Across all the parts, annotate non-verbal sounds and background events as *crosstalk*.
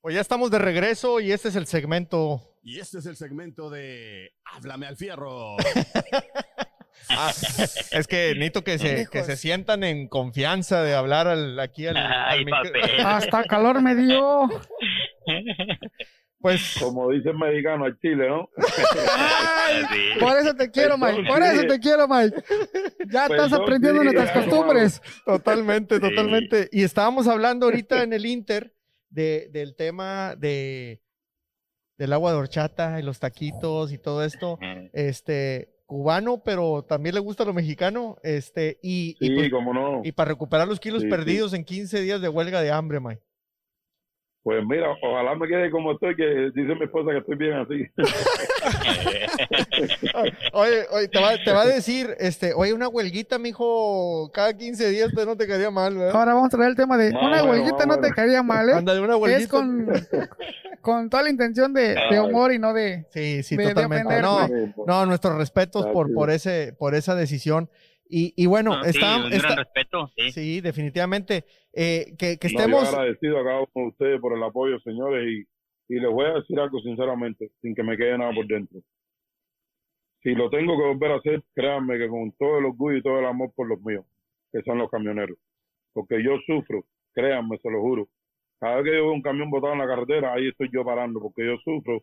Pues ya estamos de regreso y este es el segmento. Y este es el segmento de Háblame al fierro. *laughs* Ah, es que necesito que se, que se sientan en confianza de hablar al- aquí al, Ay, al micro- papel. *laughs* Hasta calor me dio. Pues Como dice el mexicano, al chile, ¿no? Ay, *laughs* por eso te quiero, Mike. Por eso te quiero, Mike. Ya Pues estás aprendiendo nuestras costumbres. totalmente, totalmente. Y estábamos hablando ahorita en el Inter de, del tema de del agua de horchata y los taquitos y todo esto. Este, cubano, pero también le gusta lo mexicano. Este, y, y pues- como no. y para recuperar los kilos Sí, sí. perdidos en 15 días de huelga de hambre, Mike. Pues mira, ojalá me quede como estoy, que dice mi esposa que estoy bien así. *laughs* Oye, oye, te va, te va a decir, este, oye, una huelguita, mijo, cada 15 días, pues no te quedaría mal, ¿verdad? Ahora vamos a traer el tema de Más una bueno, huelguita no te caería mal, ¿eh? Ándale, una huelguita. Es con, con toda la intención de, de humor y no de... Sí, sí, de- totalmente. no, pues. no, nuestros respetos por, por, ese, por esa decisión. Y, y bueno, No, sí, está, un está- gran respeto, sí. sí, definitivamente. eh, que, que No, estemos, yo agradecido a cada uno de ustedes por el apoyo, señores, y, y les voy a decir algo sinceramente, sin que me quede nada por dentro. Si lo tengo que volver a hacer, créanme que con todo el orgullo y todo el amor por los míos, que son los camioneros. Porque yo sufro, créanme, se lo juro. Cada vez que yo veo un camión botado en la carretera, ahí estoy yo parando, porque yo sufro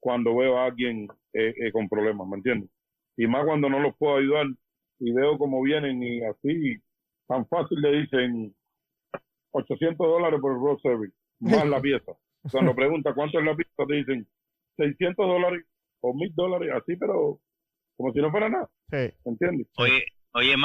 cuando veo a alguien eh, eh, con problemas, ¿me entiendes? Y más cuando no los puedo ayudar y veo cómo vienen y así, tan fácil le dicen 800 dólares por el road service, más la pieza. Cuando pregunta cuánto es la pieza, te dicen 600 dólares o 1000 dólares, así, pero como si no fuera nada, sí. ¿entiendes? Oye, oye.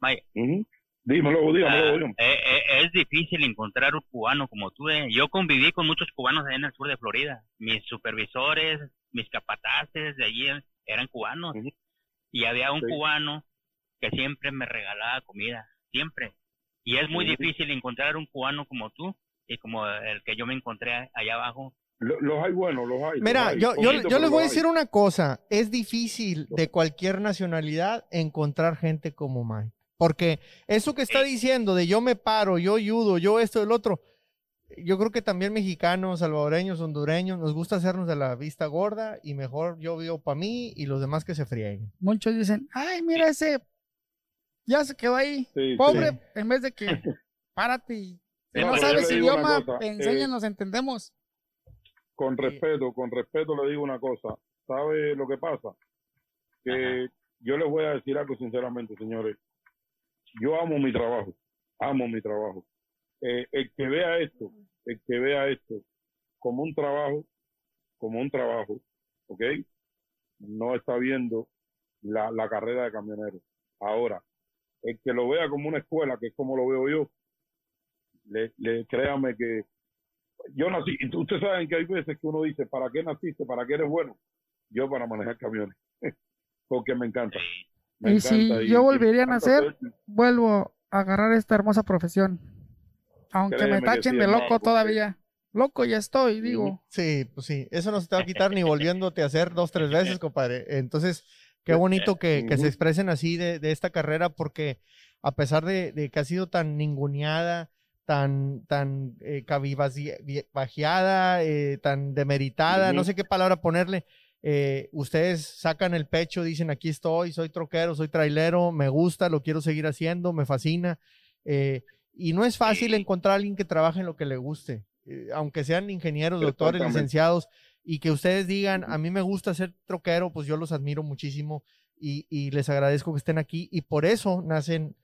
Mike, Ujú. Dímelo, dígamelo, ah, dígamelo. eh, eh, es difícil encontrar un cubano como tú. eh. Yo conviví con muchos cubanos allá en el sur de Florida. Mis supervisores, mis capataces de allí eran cubanos. Y había un Sí. cubano que siempre me regalaba comida, siempre. Y es muy difícil encontrar un cubano como tú y como el que yo me encontré allá abajo. Lo- Los hay buenos, los hay. Mira, los hay. yo, yo, Poquito, yo pero les voy a hay. decir una cosa, es difícil de cualquier nacionalidad encontrar gente como Mike, porque eso que está diciendo de yo me paro, yo ayudo, yo esto, el otro, yo creo que también mexicanos, salvadoreños, hondureños, nos gusta hacernos de la vista gorda y mejor yo vivo para mí y los demás que se frieguen. Muchos dicen, ay, mira ese, ya se quedó ahí, Sí, sí. pobre, en vez de que párate y si No, sabes idioma, eh, enséñanos, entendemos. con respeto, con respeto le digo una cosa. ¿Sabe lo que pasa? Que yo les voy a decir algo sinceramente, señores. Yo amo mi trabajo, amo mi trabajo. Eh, el que vea esto, el que vea esto como un trabajo, como un trabajo, ¿ok? No está viendo la, la carrera de camionero. Ahora, el que lo vea como una escuela, que es como lo veo yo, le, le créame que yo nací, y tú- ustedes saben que hay veces que uno dice, ¿para qué naciste? ¿Para qué eres bueno? Yo para manejar camiones, *laughs* porque me encanta. me Y si yo volvería a nacer, vuelvo a agarrar esta hermosa profesión. Aunque Créeme me tachen sí, de loco porque- todavía. Loco ya estoy, digo. Sí, pues sí, eso no se te va a quitar ni volviéndote a hacer dos, tres veces, compadre. Entonces, qué bonito que, que se expresen así de, de esta carrera, porque a pesar de, de que ha sido tan ninguneada, tan, tan eh, cabibajeada, eh, tan demeritada, no sé qué palabra ponerle, eh, ustedes sacan el pecho, dicen, aquí estoy, soy troquero, soy trailero, me gusta, lo quiero seguir haciendo, me fascina. eh, y no es fácil Sí. encontrar a alguien que trabaje en lo que le guste, eh, aunque sean ingenieros, doctores, licenciados, y que ustedes digan, a mí me gusta ser troquero, pues yo los admiro muchísimo y, y les agradezco que estén aquí. Y por eso nacen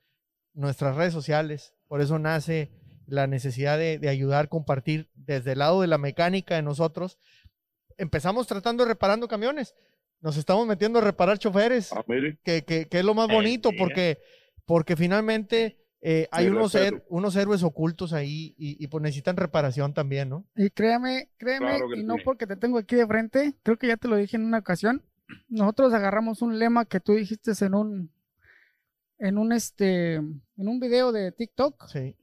nuestras redes sociales, por eso nace la necesidad de, de ayudar, compartir desde el lado de la mecánica de nosotros. Empezamos tratando de reparando camiones, nos estamos metiendo a reparar choferes, Ah, que, que- que es lo más bonito, porque, porque finalmente eh, hay unos, her- unos héroes ocultos ahí y, y pues necesitan reparación también, ¿no? Y créame, Claro que y no porque te tengo aquí de frente, creo que ya te lo dije en una ocasión. Nosotros agarramos un lema que tú dijiste en un en un este en un video de TikTok Sí.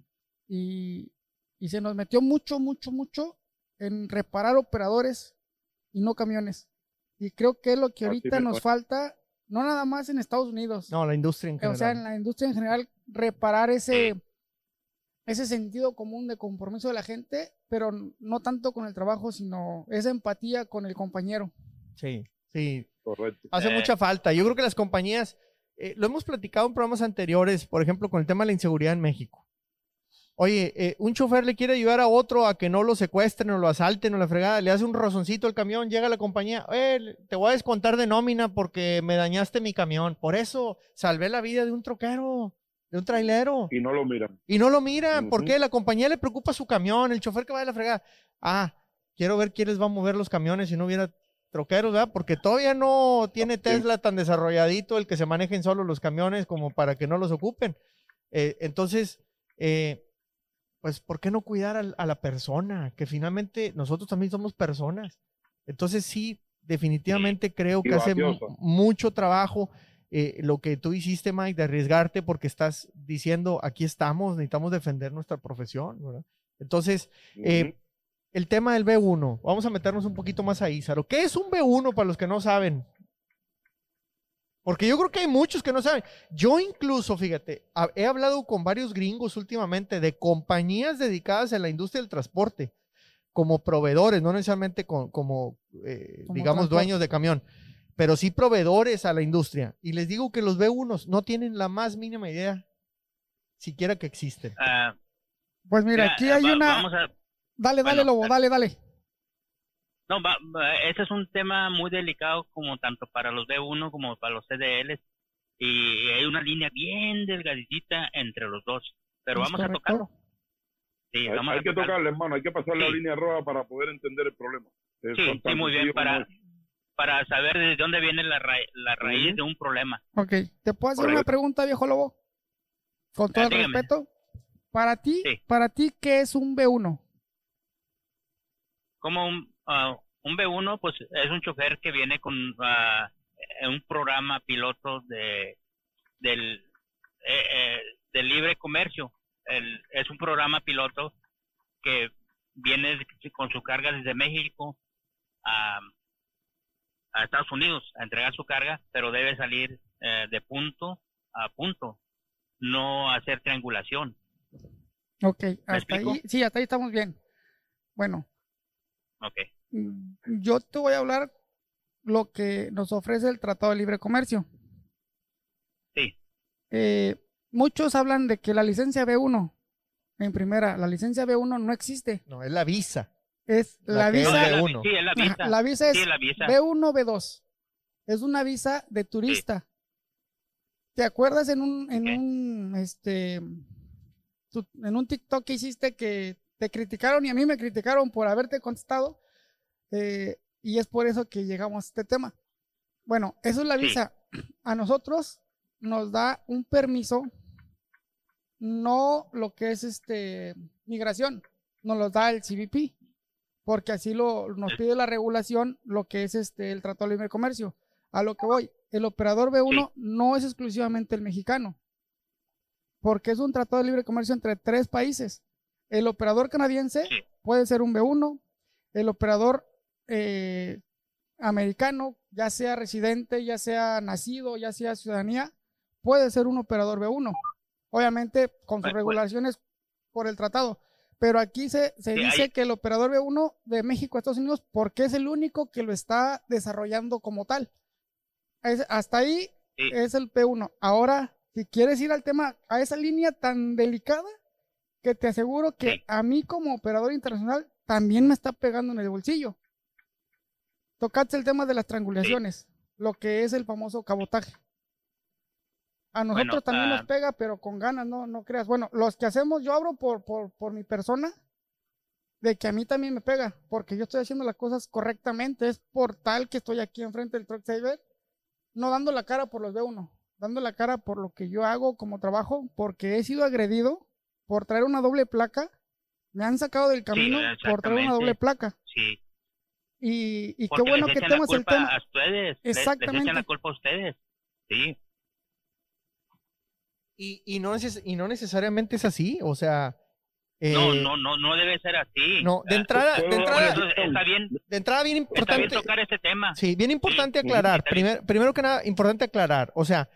y, y se nos metió mucho, mucho, mucho en reparar operadores y no camiones. Y creo que es lo que ahorita nos falta, no nada más en Estados Unidos, No, la industria en o sea, en general. la industria en general, reparar ese, ese sentido común de compromiso de la gente, pero no tanto con el trabajo, sino esa empatía con el compañero. Sí, sí. Correcto. Hace Eh. mucha falta. Yo creo que las compañías, eh, lo hemos platicado en programas anteriores, por ejemplo, con el tema de la inseguridad en México. Oye, eh, un chofer le quiere ayudar a otro a que no lo secuestren o lo asalten o la fregada, le hace un razoncito al camión, llega la compañía, eh, te voy a descontar de nómina porque me dañaste mi camión. Por eso salvé la vida de un troquero, de un trailero. Y no lo miran. Y no lo miran, Ujú. porque la compañía le preocupa su camión, el chofer que va de la fregada. Ah, quiero ver quién les va a mover los camiones si no hubiera troqueros, ¿verdad? Porque todavía no tiene. Tesla tan desarrolladito el que se manejen solo los camiones como para que no los ocupen. Eh, entonces, eh, pues, ¿por qué no cuidar a, la persona? Que finalmente nosotros también somos personas. Entonces, sí, definitivamente creo que hace mucho trabajo eh, lo que tú hiciste, Mike, de arriesgarte porque estás diciendo, aquí estamos, necesitamos defender nuestra profesión, ¿verdad? Entonces, eh, el tema del B1, vamos a meternos un poquito más ahí, Saro. ¿Qué es un B1 para los que no saben? Porque yo creo que hay muchos que no saben. Yo incluso, fíjate, he hablado con varios gringos últimamente de compañías dedicadas a la industria del transporte, como proveedores, no necesariamente con- como, eh, Como digamos, transporte. dueños de camión, pero sí proveedores a la industria. Y les digo que los B1 no tienen la más mínima idea, siquiera que existen. Ah, Pues mira, mira, aquí hay va- una... A, Dale, dale, bueno, Lobo, eh. dale, dale. No, va- va- ese es un tema muy delicado como tanto para los B1 como para los CDLs. Y hay una línea bien delgadita entre los dos. Pero ¿Es vamos a correcto? tocarlo. Sí, Hay, vamos hay a que tocarlo. tocarle, hermano, hay que pasar la Sí. línea roja para poder entender el problema. Es Sí, sí, muy bien. Para, para saber de dónde viene la, ra- la raíz de un problema. Ok, ¿te puedo hacer una Correcto. pregunta, viejo Lobo? Con todo Ah, el dígame. respeto. Para ti, Sí. para ti, ¿qué es un B1? como un, ah, un B1, pues es un chofer que viene con ah, eh, un programa piloto de del, eh, eh, libre comercio. El, es un programa piloto que viene con su carga desde México a, a Estados Unidos a entregar su carga, pero debe salir eh, de punto a punto, no hacer triangulación. Ok, hasta ahí, sí, hasta ahí estamos bien. Bueno, Ok. Mm, yo te voy a hablar lo que nos ofrece el Tratado de Libre Comercio. Sí. Eh, muchos hablan de que la licencia B1, en primera, la licencia B1 no existe. No, es la visa. Es La visa, es la- B1. sí, es la visa. la visa es Sí, la visa. B1, B2. Es una visa de turista. ¿Te acuerdas en un, en un, este, tu- en un TikTok que hiciste que te criticaron y a mí me criticaron por haberte contestado? Eh, y es por eso que llegamos a este tema. Bueno, eso es la visa. *clears throat* A nosotros nos da un permiso, no lo que es este migración, nos lo da el CBP, porque así lo nos pide la regulación, lo que es este el Tratado de Libre Comercio. A lo que voy, el operador B1 no es exclusivamente el mexicano, porque es un tratado de libre comercio entre tres países. El operador canadiense puede ser un B1, el operador eh, americano, ya sea residente, ya sea nacido, ya sea ciudadanía, puede ser un operador B1. Obviamente con sus Pues, regulaciones por el tratado. Pero aquí se, se Sí, dice hay- que el operador B1 de México a Estados Unidos, porque es el único que lo está desarrollando como tal. Es- hasta ahí Sí. es el P1. Ahora, si quieres ir al tema, a esa línea tan delicada, que te aseguro que Sí. a mí como operador internacional también me está pegando en el bolsillo. Tocaste el tema de las triangulaciones, lo que es el famoso cabotaje. A nosotros Bueno, también ah, nos pega, pero con ganas, no, no creas. Bueno, los que hacemos, yo abro por, por, por mi persona, de que a mí también me pega, porque yo estoy haciendo las cosas correctamente. Es por tal que estoy aquí enfrente del Truck Saver, no dando la cara por los B1, dando la cara por lo que yo hago como trabajo, porque he sido agredido por traer una doble placa. Me han sacado del camino por traer una doble placa. Sí, Y, y qué bueno les que temas el culpa tema. a ustedes. le- Les, Exactamente. echan la culpa a ustedes. Sí, Y, y no, neces- y no necesariamente es así, o sea... eh, no, no, no, no debe ser así. no, de Ah, entrada, de entrada, está bien, de entrada bien está bien importante... tocar este tema. Sí, bien importante Sí, aclarar. bien. Primer- primero que nada, importante aclarar. O sea,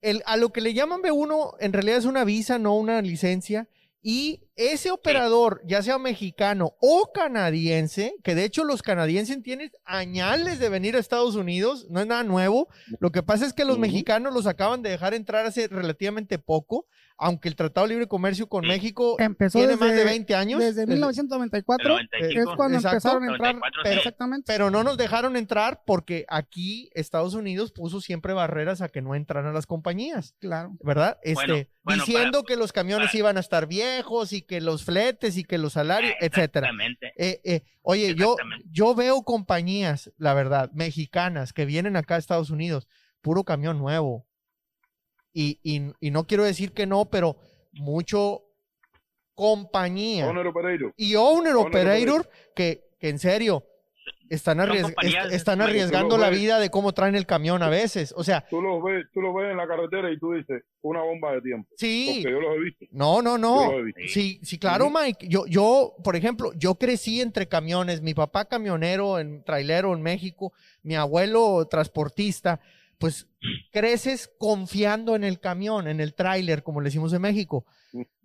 el, a lo que le llaman B1 en realidad es una visa, no una licencia. Y ese operador, ya sea mexicano o canadiense, que de hecho los canadienses tienen añales de venir a Estados Unidos, no es nada nuevo. Lo que pasa es que los mexicanos los acaban de dejar entrar hace relativamente poco, aunque el Tratado de Libre Comercio con Sí. México Empezó tiene desde, más de 20 años. desde Es- 1994 El 95. es cuando Exacto. empezaron a entrar 94, sí. exactamente Pero no nos dejaron entrar porque aquí Estados Unidos puso siempre barreras a que no entraran las compañías. claro ¿verdad? Este, Bueno, bueno, diciendo para- que los camiones para- iban a estar viejos y que los fletes y que los salarios, etcétera. Exactamente. Eh, eh, oye, yo, Exactamente. yo veo compañías, la verdad, mexicanas que vienen acá a Estados Unidos, puro camión nuevo. Y, y, y no quiero decir que no, pero mucho compañía Owner operator. y owner Owner operator que, que en serio están, arries- est- están arriesgando la ves. vida de cómo traen el camión a veces. O sea, Tú lo ves, tú lo ves en la carretera y tú dices, una bomba de tiempo. sí, Porque yo los he visto. no, no, no. los. Sí, sí, claro. Mike. Yo, yo, por ejemplo, yo crecí entre camiones. Mi papá camionero, en trailero en México, mi abuelo transportista. Pues creces confiando en el camión, en el tráiler, como le decimos en México.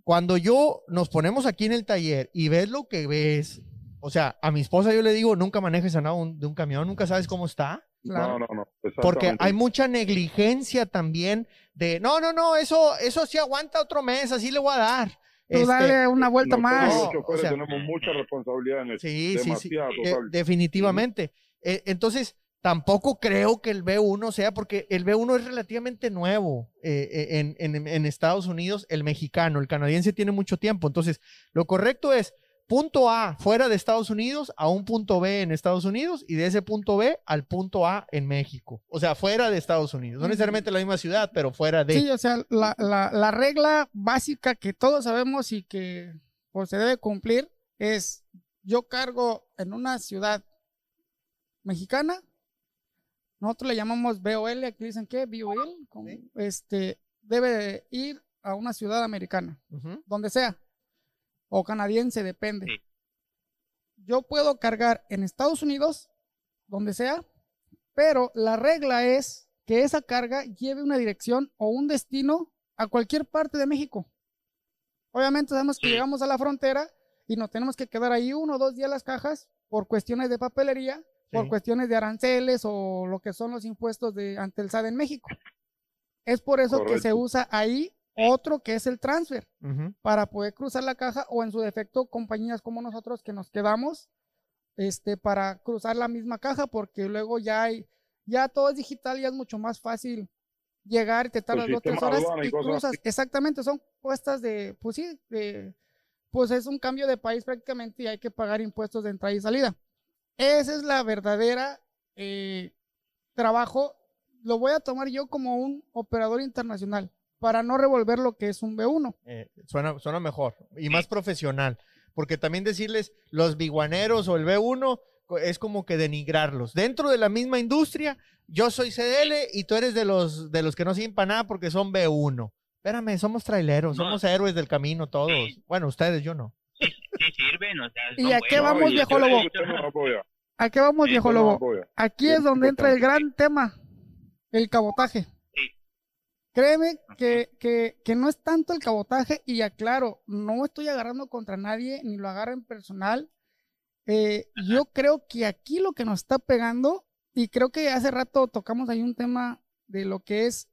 Cuando yo nos ponemos aquí en el taller y ves lo que ves, o sea, a mi esposa yo le digo, nunca manejes a nada de un camión, nunca sabes cómo está. Claro. No, no, no. Porque hay mucha negligencia también de, no, no, no, eso, eso sí aguanta otro mes, así le voy a dar. tú Este, dale una vuelta más No, los o choferes sea- tenemos mucha responsabilidad en eso. Sí, sí, sí. Eh, definitivamente. Eh, entonces, tampoco creo que el B1 sea, porque el B1 es relativamente nuevo eh, eh, en, en- en Estados Unidos, el mexicano, el canadiense tiene mucho tiempo. Entonces, lo correcto es punto A fuera de Estados Unidos a un punto B en Estados Unidos y de ese punto B al punto A en México. O sea, fuera de Estados Unidos. No necesariamente la misma ciudad, pero fuera de. Sí, o sea, la, la, la regla básica que todos sabemos y que pues, se debe cumplir es yo cargo en una ciudad mexicana, nosotros le llamamos BOL, aquí dicen que BOL, Sí. este, debe de ir a una ciudad americana, donde sea, o canadiense, depende. Sí. Yo puedo cargar en Estados Unidos, donde sea, pero la regla es que esa carga lleve una dirección o un destino a cualquier parte de México. Obviamente sabemos que llegamos a la frontera y nos tenemos que quedar ahí uno o dos días las cajas por cuestiones de papelería, por cuestiones de aranceles o lo que son los impuestos de ante el SAT en México. Es por eso que se usa ahí otro que es el transfer para poder cruzar la caja o en su defecto compañías como nosotros que nos quedamos este para cruzar la misma caja porque luego ya hay ya todo es digital ya es mucho más fácil llegar y te tardas dos tres horas aduana y y cosas cruzas. exactamente son puestas de pues sí de pues es un cambio de país prácticamente y hay que pagar impuestos de entrada y salida. Esa es la verdadera eh, trabajo. Lo voy a tomar yo como un operador internacional para no revolver lo que es un B1 Eh, suena, suena mejor y más profesional. Porque también decirles los biguaneros o el B1 co- es como que denigrarlos. Dentro de la misma industria, yo soy CDL y tú eres de los, de los que no sirven para nada porque son B1. Espérame, somos traileros, No. somos héroes del camino todos. Sí. Bueno, ustedes, yo no. Sí, sí sirven, o sea, ¿Y a qué buenos. vamos, viejo lobo? ¿A qué vamos, viejo lobo? Aquí es donde entra el gran tema, el cabotaje. Créeme que, que, que no es tanto el cabotaje, y aclaro, no estoy agarrando contra nadie, ni lo agarren personal. Eh, yo creo que aquí lo que nos está pegando, y creo que hace rato tocamos ahí un tema de lo que es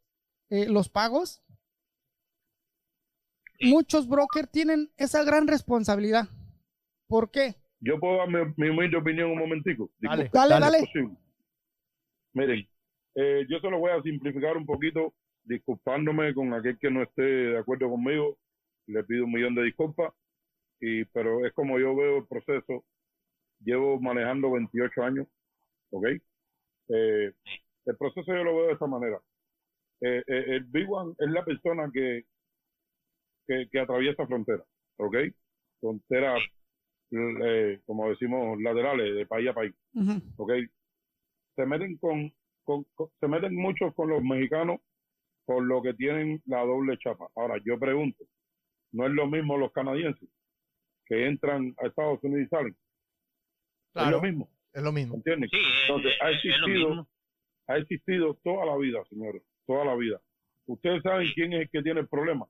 eh, los pagos. Sí. Muchos brokers tienen esa gran responsabilidad. ¿Por qué? Yo puedo dar mi, mi opinión un momentico. Dale, Dale, dale. Miren, eh, yo se lo voy a simplificar un poquito, disculpándome con aquel que no esté de acuerdo conmigo. Le pido un millón de disculpas, y, pero es como yo veo el proceso. Llevo manejando 28 años, ¿ok? Eh, el proceso yo lo veo de esta manera. Eh, eh, el Big One es la persona que, que, que atraviesa frontera, ¿ok? Frontera, eh, como decimos, laterales, de país a país. Ujú. ¿ok? Se meten con, con- con- se meten muchos con los mexicanos por lo que tienen la doble chapa. Ahora, yo pregunto, ¿no es lo mismo los canadienses que entran a Estados Unidos y salen? Es lo mismo, es lo mismo. ¿entiendes? Sí, es, Entonces, ha es- es lo existido, mismo. ha existido toda la vida, señores, toda la vida. Ustedes saben quién es el que tiene el problema.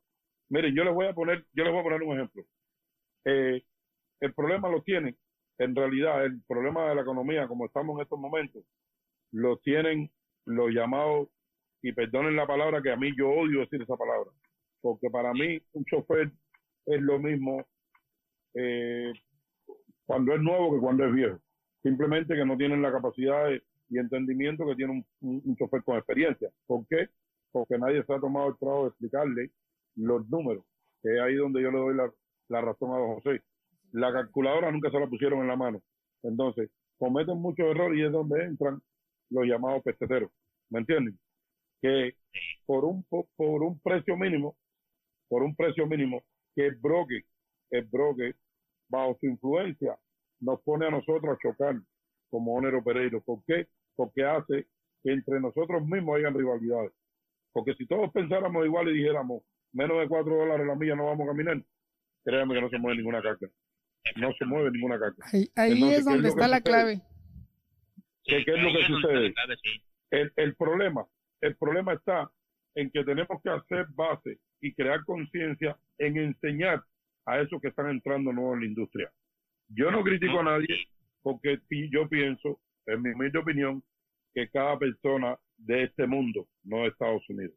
Miren, yo les voy a poner, yo les voy a poner un ejemplo. eh, el problema lo tienen, en realidad, el problema de la economía, como estamos en estos momentos, lo tienen los llamados, y perdonen la palabra que a mí yo odio decir esa palabra, porque para mí un chofer es lo mismo eh, cuando es nuevo que cuando es viejo. Simplemente que no tienen la capacidad y entendimiento que tiene un, chofer con experiencia. ¿Por qué? Porque nadie se ha tomado el trabajo de explicarle los números, que es ahí donde yo le doy la, razón a don José. La calculadora nunca se la pusieron en la mano. Entonces, cometen muchos errores y es donde entran los llamados peseteros. ¿Me entienden? Que por un, po- por un precio mínimo, por un precio mínimo, que el broker, el broker, bajo su influencia, nos pone a nosotros a chocar como Onero Pereiro. ¿Por qué? Porque hace que entre nosotros mismos hayan rivalidades. Porque si todos pensáramos igual y dijéramos menos de cuatro dólares la milla no vamos a caminar, créanme que no se mueve ninguna carga. No se mueve ninguna carga. Ahí, ahí Entonces, es ¿qué es donde está la sucede? clave. ¿Qué- qué es lo que sucede? El, el problema, el problema está en que tenemos que hacer base y crear conciencia en enseñar a esos que están entrando nuevos en la industria. Yo no critico a nadie porque yo pienso, en mi humilde opinión, que cada persona de este mundo, no de Estados Unidos,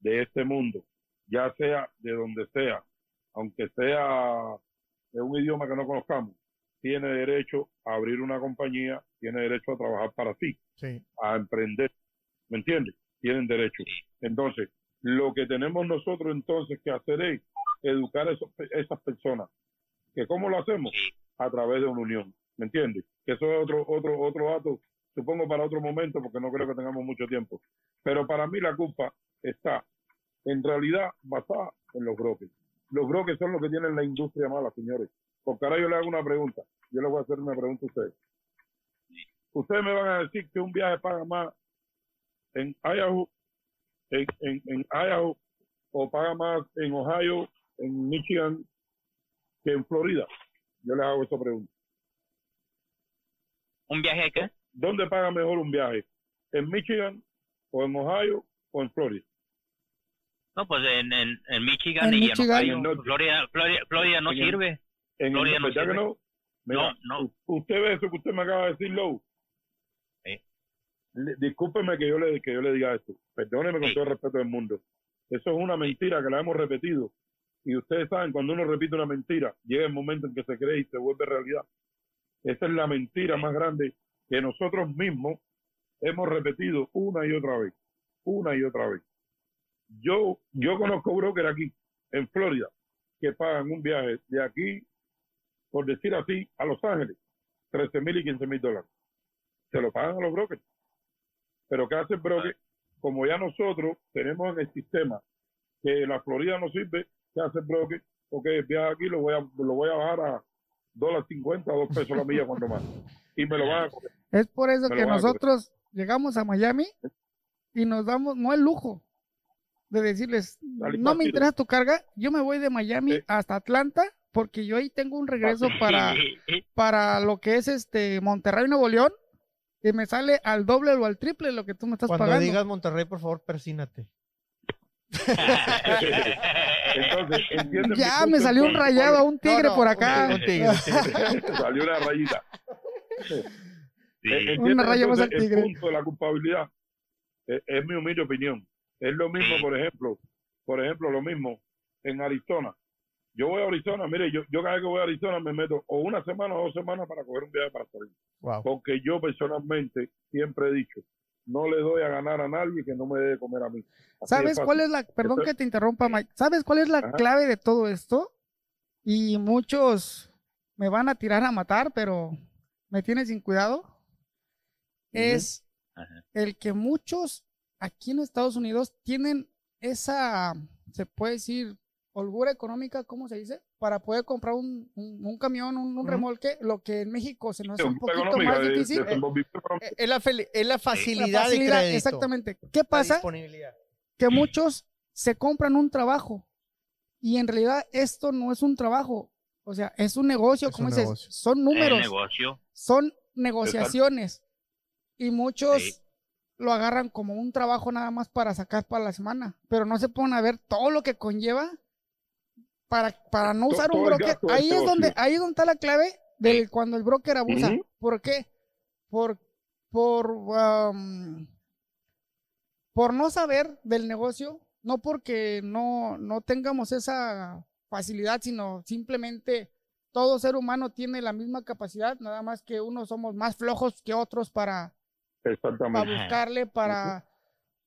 de este mundo, ya sea de donde sea, aunque sea de un idioma que no conozcamos, tiene derecho a abrir una compañía, tiene derecho a trabajar para sí Sí. a emprender. ¿Me entiendes? Tienen derecho. Entonces, lo que tenemos nosotros entonces que hacer es educar a esos- esas personas. ¿Que ¿Cómo lo hacemos? A través de una unión. ¿Me entiendes? Que eso es otro, otro, otro dato, supongo para otro momento, porque no creo que tengamos mucho tiempo. Pero para mí la culpa está en realidad basada en los brokers. Los brokers son los que tienen la industria mala, señores. Porque ahora yo le hago una pregunta. Yo le voy a hacer una pregunta a ustedes. Ustedes me van a decir que un viaje paga más en Idaho, en, en, en Idaho, o paga más en Ohio, en Michigan, que en Florida. Yo les hago esa pregunta. ¿Un viaje a qué? ¿Dónde paga mejor un viaje? ¿En Michigan, o en Ohio, o en Florida? No, pues en, en, en Michigan En y Michigan. en Ohio. Florida, Florida, Florida no En sirve. En Florida el, no ¿Verdad que sirve. no? Mira, No, no. Usted ve eso que usted me acaba de decir, Lowe. Le- Discúlpeme que yo le que yo le diga esto. Perdóneme con todo el respeto del mundo. Eso es una mentira que la hemos repetido. Y ustedes saben, cuando uno repite una mentira, llega el momento en que se cree y se vuelve realidad. Esa es la mentira más grande que nosotros mismos hemos repetido una y otra vez. Una y otra vez. Yo, yo conozco broker aquí, en Florida, que pagan un viaje de aquí, por decir así, a Los Ángeles, 13 mil y 15 mil dólares. Se lo pagan a los brokers. Pero ¿qué hace el broker? Como ya nosotros tenemos en el sistema que la Florida no sirve, ¿qué hace el broker? Ok, el viaje aquí lo voy a, lo voy a bajar a dólar 50 dos pesos la milla cuando más. Y me lo van a. Es por eso Me que a nosotros llegamos a Miami y nos damos, no el lujo de decirles, Dale, no me interesa tu carga, yo me voy de Miami hasta Atlanta porque yo ahí tengo un regreso para, para lo que es este Monterrey, Nuevo León y me sale al doble o al triple lo que tú me estás Cuando pagando. digas Monterrey, por favor, persínate. Entonces, ¿entienden mi ya me salió un rayado a un tigre no, por acá. un tigre, un tigre. *laughs* Salió una rayita. Sí. Eh, Una ¿entienden raya más al tigre. El punto de la culpabilidad es, es mi humilde opinión. Es lo mismo, por ejemplo, por ejemplo, lo mismo en Arizona. Yo voy a Arizona, mire, yo, yo cada vez que voy a Arizona me meto o una semana o dos semanas para coger un viaje para salir. Wow. Porque yo personalmente siempre he dicho, no le doy a ganar a nadie que no me dé de comer a mí. Así ¿Sabes cuál es la, perdón Esto- que te interrumpa, Mike, ¿sabes cuál es la Ajá. clave de todo esto? Y muchos me van a tirar a matar, pero me tienen sin cuidado. Es Ajá. el que muchos aquí en Estados Unidos tienen esa, se puede decir, holgura económica, ¿cómo se dice? Para poder comprar un, un- un camión, un, remolque, lo que en México se nos hace un poquito más difícil. económico. Eh, Es la, es la La facilidad, facilidad, de crédito. exactamente. ¿Qué La pasa? que muchos se compran un trabajo y en realidad esto no es un trabajo, o sea, es un negocio, Es como un dices, negocio. son números, negocio. son negociaciones y muchos Sí. lo agarran como un trabajo nada más para sacar para la semana, pero no se ponen a ver todo lo que conlleva para, para no usar un broker, del ahí es negocio. donde, ahí es donde está la clave de cuando el broker abusa. ¿Por qué? Por, por, um, por no saber del negocio, no porque no, no tengamos esa facilidad, sino simplemente todo ser humano tiene la misma capacidad, nada más que unos somos más flojos que otros para, para buscarle, para...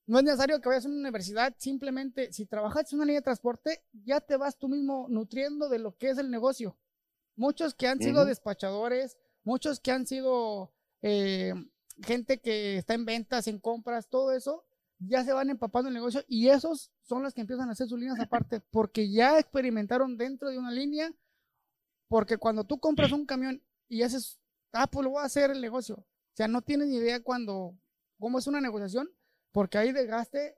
No es necesario que vayas a una universidad, simplemente si trabajas en una línea de transporte, ya te vas tú mismo nutriendo de lo que es el negocio. Muchos que han sido despachadores, muchos que han sido eh, gente que está en ventas, en compras, todo eso, ya se van empapando el negocio y esos son los que empiezan a hacer sus líneas aparte, *laughs* porque ya experimentaron dentro de una línea, porque cuando tú compras un camión y haces, ah, pues lo voy a hacer el negocio, o sea, no tienes ni idea cuando, cómo es una negociación, porque hay desgaste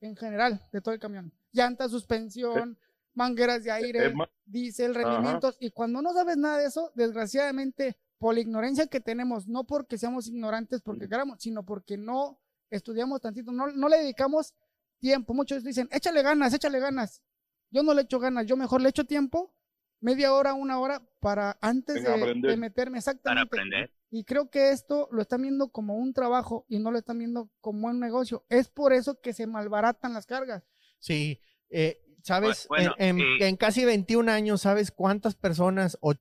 en general de todo el camión. Llanta, suspensión, mangueras de aire, más, diésel, Ajá. rendimientos. Y cuando no sabes nada de eso, desgraciadamente, por la ignorancia que tenemos, no porque seamos ignorantes, porque queramos, sino porque no estudiamos tantito, no, no le dedicamos tiempo. Muchos dicen, échale ganas, échale ganas. Yo no le echo ganas, yo mejor le echo tiempo, media hora, una hora, para antes de, de meterme para exactamente. aprender. Y creo que esto lo están viendo como un trabajo y no lo están viendo como un negocio. Es por eso que se malbaratan las cargas. Sí, eh, ¿sabes? Bueno, en, en- y- en casi 21 años, ¿sabes cuántas personas o,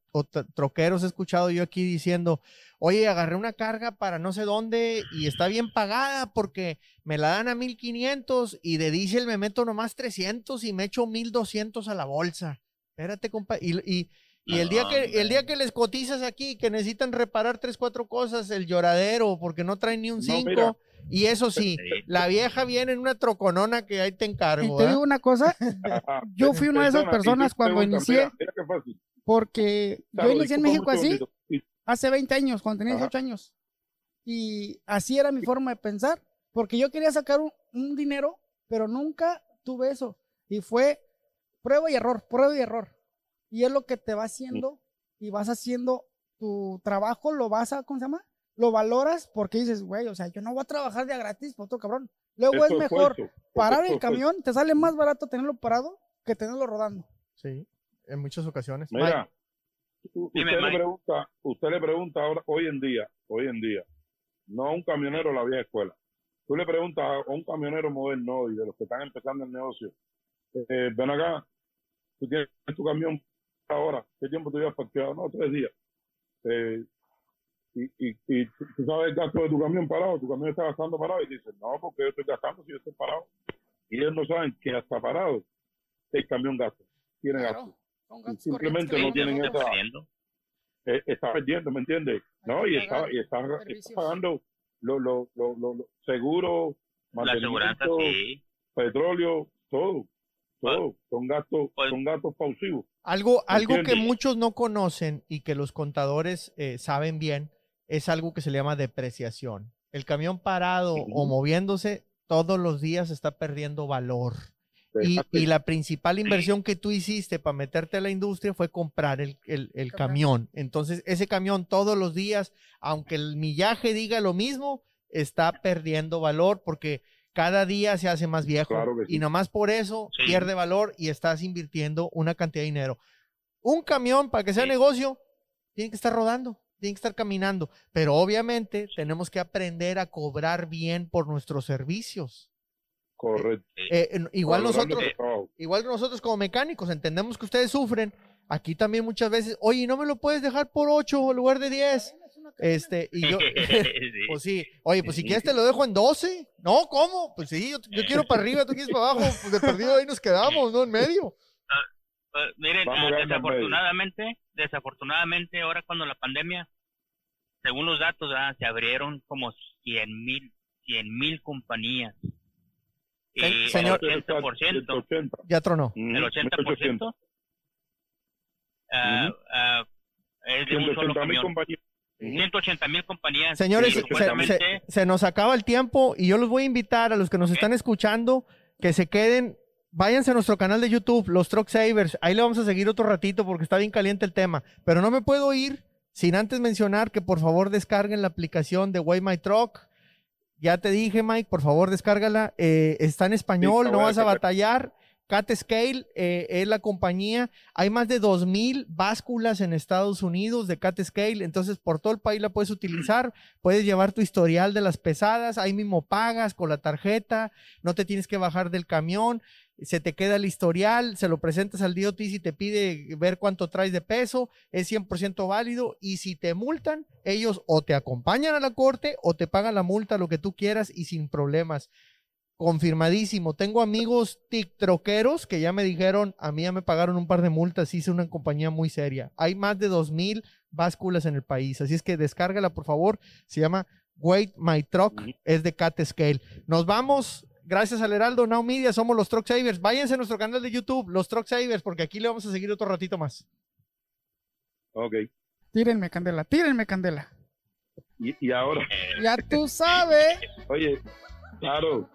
troqueros he escuchado yo aquí diciendo, oye, agarré una carga para no sé dónde y está bien pagada porque me la dan a 1500 y de diésel me meto nomás 300 y me echo 1200 a la bolsa. Espérate, compa. Y, y, y el, día que, el día que les cotizas aquí, que necesitan reparar tres, cuatro cosas, el lloradero, porque no traen ni un No, 5. mira. y eso sí, la vieja viene en una troconona que ahí te Y encargo. te digo una cosa, *laughs* yo fui una de esas personas cuando inicié, porque yo inicié en México así, hace 20 años, cuando tenía Ajá. 18 años. Y así era mi forma de pensar, porque yo quería sacar un, un dinero, pero nunca tuve eso. Y fue prueba y error, prueba y error. Y es lo que te va haciendo y vas haciendo tu trabajo, lo vas a, ¿cómo se llama? Lo valoras porque dices, güey, o sea, yo no voy a trabajar de a gratis, por otro cabrón. Luego es mejor esfuerzo, parar el esfuerzo. camión, te sale más barato tenerlo parado que tenerlo rodando. Sí, en muchas ocasiones. Mira, Dime, usted le pregunta, usted le pregunta ahora, hoy en día, hoy en día, no a un camionero de la vieja escuela. Tú le preguntas a un camionero moderno y de los que están empezando el negocio, eh, ven acá, tú tienes tu camión ahora, ¿qué tiempo tú llevas parqueado? No, tres días. Eh, y, y, y tú sabes el gasto de tu camión parado, tu camión está gastando parado y dices, no, porque yo estoy gastando si yo estoy parado. Y ellos no saben que hasta parado el camión gasta, tiene gasto. Claro, son gastos Simplemente no tienen esa- eh, está perdiendo, ¿me entiendes? No, y está, y está, pagando lo, lo, lo, lo, lo- seguro, La aseguranza, mantenimiento, sí. petróleo, todo, todo, son gastos, son gastos pausivos. Algo, algo que muchos no conocen y que los contadores eh, saben bien es algo que se le llama depreciación. El camión parado o moviéndose todos los días está perdiendo valor. Y, y la principal inversión que tú hiciste para meterte a la industria fue comprar el, el- camión. Entonces, ese camión todos los días, aunque el millaje diga lo mismo, está perdiendo valor porque cada día se hace más viejo. Claro sí. Y nomás por eso Sí. pierde valor y estás invirtiendo una cantidad de dinero. Un camión, para que sea Sí. negocio, tiene que estar rodando, tiene que estar caminando. Pero obviamente tenemos que aprender a cobrar bien por nuestros servicios. Correcto. Eh, igual Valorando nosotros, igual nosotros como mecánicos entendemos que ustedes sufren. Aquí también muchas veces, oye, ¿no me lo puedes dejar por 8 en lugar de 10? Este, y yo, *laughs* Sí. *laughs* pues sí, oye, pues si quieres te lo dejo en 12. No, ¿cómo? Pues sí, yo, yo quiero para arriba, tú quieres para abajo, pues de perdido ahí nos quedamos, ¿no? En medio. Pues, miren, Vamos ah, desafortunadamente, desafortunadamente ahora cuando la pandemia, según los datos, ah, se abrieron como 100 mil, 100 mil compañías. Y el señor- 80%, 180. Ya tronó. El 80% ah, Ujú. ah, es de un solo 180 mil camión. Compañías. Ujú. 180 mil compañías. Señores, se, supuestamente, se- se nos acaba el tiempo y yo los voy a invitar a los que nos están escuchando que se queden, váyanse a nuestro canal de YouTube, los Truck Savers. Ahí le vamos a seguir otro ratito porque está bien caliente el tema. Pero no me puedo ir sin antes mencionar que por favor descarguen la aplicación de Way My Truck. Ya te dije, Mike, por favor descárgala. Eh, está en español, no vas a batallar. Cat Scale eh, es la compañía. Hay más de 2.000 básculas en Estados Unidos de Cat Scale. Entonces, por todo el país la puedes utilizar. Puedes llevar tu historial de las pesadas. Ahí mismo pagas con la tarjeta. No te tienes que bajar del camión. Se te queda el historial. Se lo presentas al DOT si te pide ver cuánto traes de peso. Es 100% válido. Y si te multan, ellos o te acompañan a la corte o te pagan la multa, lo que tú quieras y sin problemas confirmadísimo. Tengo amigos tiktokeros que ya me dijeron, a mí ya me pagaron un par de multas, hice una compañía muy seria. Hay más de 2000 básculas en el país, así es que descárgala por favor. Se llama Wait My Truck, es de Cat Scale. Nos vamos. Gracias al Heraldo Now Media, somos los Truck Savers. Váyanse a nuestro canal de YouTube, los Truck Savers, porque aquí le vamos a seguir otro ratito más. Ok. Tírenme, Candela, tírenme, Candela. Y, y ahora, Ya tú sabes. oye, claro,